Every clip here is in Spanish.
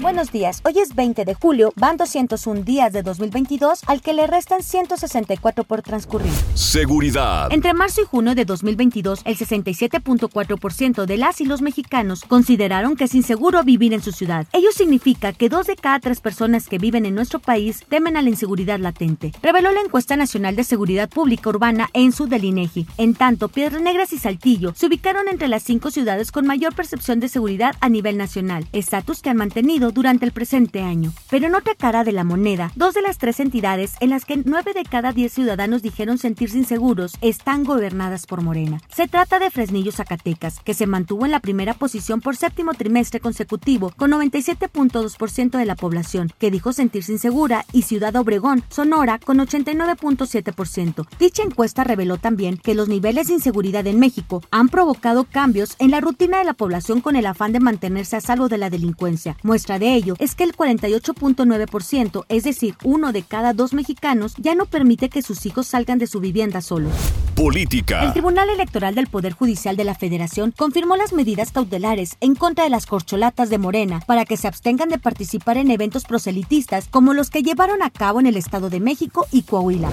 Buenos días, hoy es 20 de julio, van 201 días de 2022 al que le restan 164 por transcurrir. Seguridad. Entre marzo y junio de 2022, el 67.4% de las y los mexicanos consideraron que es inseguro vivir en su ciudad. Ello significa que dos de cada tres personas que viven en nuestro país temen a la inseguridad latente, reveló la encuesta nacional de seguridad pública urbana en su del INEGI. En tanto, Piedras Negras y Saltillo se ubicaron entre las cinco ciudades con mayor percepción de seguridad a nivel nacional, estatus que han mantenido durante el presente año. Pero en otra cara de la moneda, dos de las tres entidades en las que nueve de cada diez ciudadanos dijeron sentirse inseguros están gobernadas por Morena. Se trata de Fresnillo Zacatecas, que se mantuvo en la primera posición por séptimo trimestre consecutivo con 97.2% de la población, que dijo sentirse insegura, y Ciudad Obregón, Sonora, con 89.7%. Dicha encuesta reveló también que los niveles de inseguridad en México han provocado cambios en la rutina de la población con el afán de mantenerse a salvo de la delincuencia. Muestra de ello es que el 48.9%, es decir, uno de cada dos mexicanos, ya no permite que sus hijos salgan de su vivienda solos. Política. El Tribunal Electoral del Poder Judicial de la Federación confirmó las medidas cautelares en contra de las corcholatas de Morena para que se abstengan de participar en eventos proselitistas como los que llevaron a cabo en el Estado de México y Coahuila.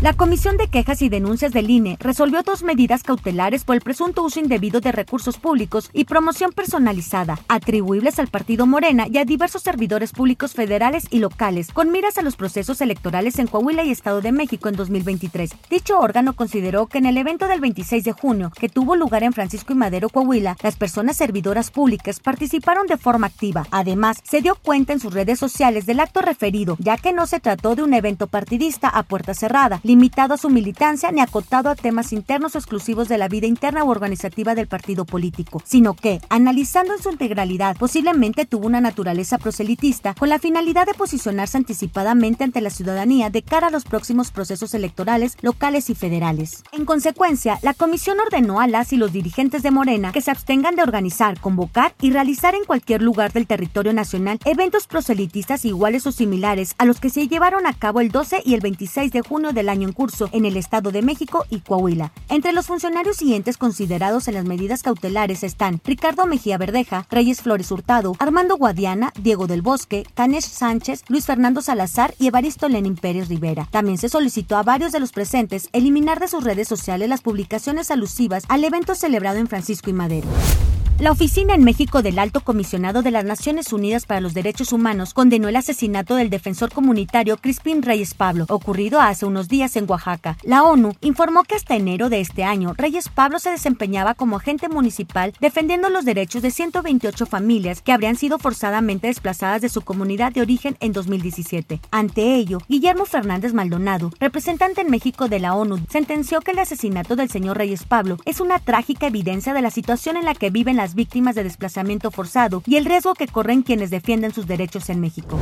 La Comisión de Quejas y Denuncias del INE resolvió dos medidas cautelares por el presunto uso indebido de recursos públicos y promoción personalizada, atribuibles al partido Morena y a diversos servidores públicos federales y locales, con miras a los procesos electorales en Coahuila y Estado de México en 2023. Dicho órgano consideró que en el evento del 26 de junio, que tuvo lugar en Francisco y Madero, Coahuila, las personas servidoras públicas participaron de forma activa. Además, se dio cuenta en sus redes sociales del acto referido, ya que no se trató de un evento partidista a puerta cerrada, limitado a su militancia ni acotado a temas internos o exclusivos de la vida interna o organizativa del partido político, sino que, analizando en su integralidad, posiblemente tuvo una naturaleza proselitista con la finalidad de posicionarse anticipadamente ante la ciudadanía de cara a los próximos procesos electorales locales y federales. En consecuencia, la comisión ordenó a las y los dirigentes de Morena que se abstengan de organizar, convocar y realizar en cualquier lugar del territorio nacional eventos proselitistas iguales o similares a los que se llevaron a cabo el 12 y el 26 de junio del año en curso en el Estado de México y Coahuila. Entre los funcionarios y considerados en las medidas cautelares están Ricardo Mejía Verdeja, Reyes Flores Hurtado, Armando Guadiana, Diego del Bosque, Canesh Sánchez, Luis Fernando Salazar y Evaristo Lenin Pérez Rivera. También se solicitó a varios de los presentes eliminar de sus redes sociales las publicaciones alusivas al evento celebrado en Francisco y Madero. La oficina en México del Alto Comisionado de las Naciones Unidas para los Derechos Humanos condenó el asesinato del defensor comunitario Crispín Reyes Pablo, ocurrido hace unos días en Oaxaca. La ONU informó que hasta enero de este año, Reyes Pablo se desempeñaba como agente municipal defendiendo los derechos de 128 familias que habrían sido forzadamente desplazadas de su comunidad de origen en 2017. Ante ello, Guillermo Fernández Maldonado, representante en México de la ONU, sentenció que el asesinato del señor Reyes Pablo es una trágica evidencia de la situación en la que viven las víctimas de desplazamiento forzado y el riesgo que corren quienes defienden sus derechos en México.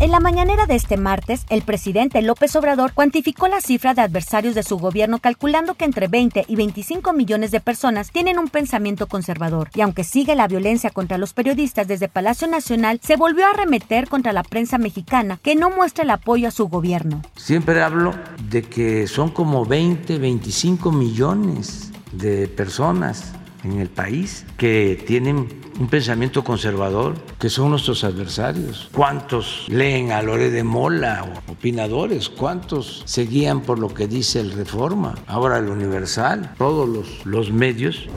En la mañanera de este martes, el presidente López Obrador cuantificó la cifra de adversarios de su gobierno calculando que entre 20 y 25 millones de personas tienen un pensamiento conservador. Y aunque sigue la violencia contra los periodistas desde Palacio Nacional, se volvió a arremeter contra la prensa mexicana que no muestra el apoyo a su gobierno. Siempre hablo de que son como 20, 25 millones de personas en el país que tienen un pensamiento conservador, que son nuestros adversarios. ¿Cuántos leen a Lore de Mola o opinadores? ¿Cuántos se guían por lo que dice el Reforma? Ahora el Universal, todos los, los medios.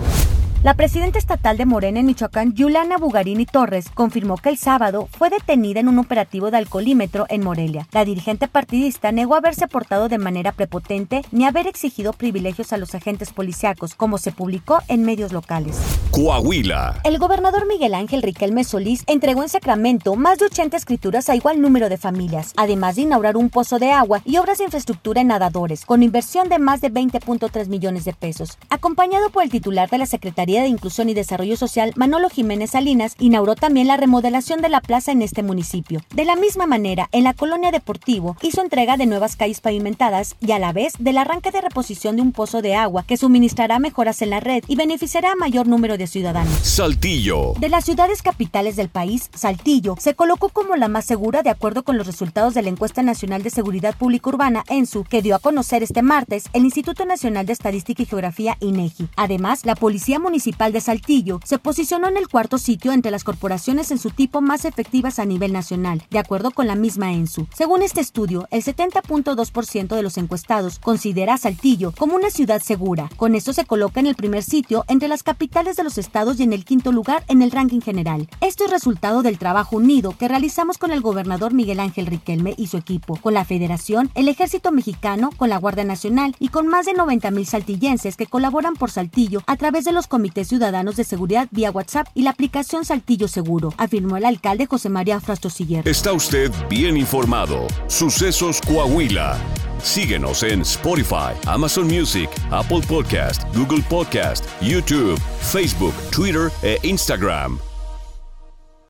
La presidenta estatal de Morena en Michoacán, Yulana Bugarini Torres, confirmó que el sábado fue detenida en un operativo de alcoholímetro en Morelia. La dirigente partidista negó haberse portado de manera prepotente ni haber exigido privilegios a los agentes policíacos, como se publicó en medios locales. Coahuila. El gobernador Miguel Ángel Riquelme Solís entregó en Sacramento más de 80 escrituras a igual número de familias, además de inaugurar un pozo de agua y obras de infraestructura en nadadores, con inversión de más de 20.3 millones de pesos. Acompañado por el titular de la Secretaría Secretaría de Inclusión y Desarrollo Social, Manolo Jiménez Salinas, inauguró también la remodelación de la plaza en este municipio. De la misma manera, en la colonia Deportivo hizo entrega de nuevas calles pavimentadas y a la vez del arranque de reposición de un pozo de agua que suministrará mejoras en la red y beneficiará a mayor número de ciudadanos. Saltillo. De las ciudades capitales del país, Saltillo se colocó como la más segura de acuerdo con los resultados de la encuesta nacional de seguridad pública urbana ENSU que dio a conocer este martes el Instituto Nacional de Estadística y Geografía INEGI. Además, la Policía Municipal de Saltillo se posicionó en el cuarto sitio entre las corporaciones en su tipo más efectivas a nivel nacional, de acuerdo con la misma ENSU. Según este estudio, el 70.2% de los encuestados considera a Saltillo como una ciudad segura. Con esto se coloca en el primer sitio entre las capitales de los estados y en el quinto lugar en el ranking general. Esto es resultado del trabajo unido que realizamos con el gobernador Miguel Ángel Riquelme y su equipo, con la Federación, el Ejército Mexicano, con la Guardia Nacional y con más de 90 mil saltillenses que colaboran por Saltillo a través de los comités ciudadanos de seguridad vía WhatsApp y la aplicación Saltillo Seguro, afirmó el alcalde José María Frastosiller. Está usted bien informado. Sucesos Coahuila. Síguenos en Spotify, Amazon Music, Apple Podcast, Google Podcast, YouTube, Facebook, Twitter e Instagram.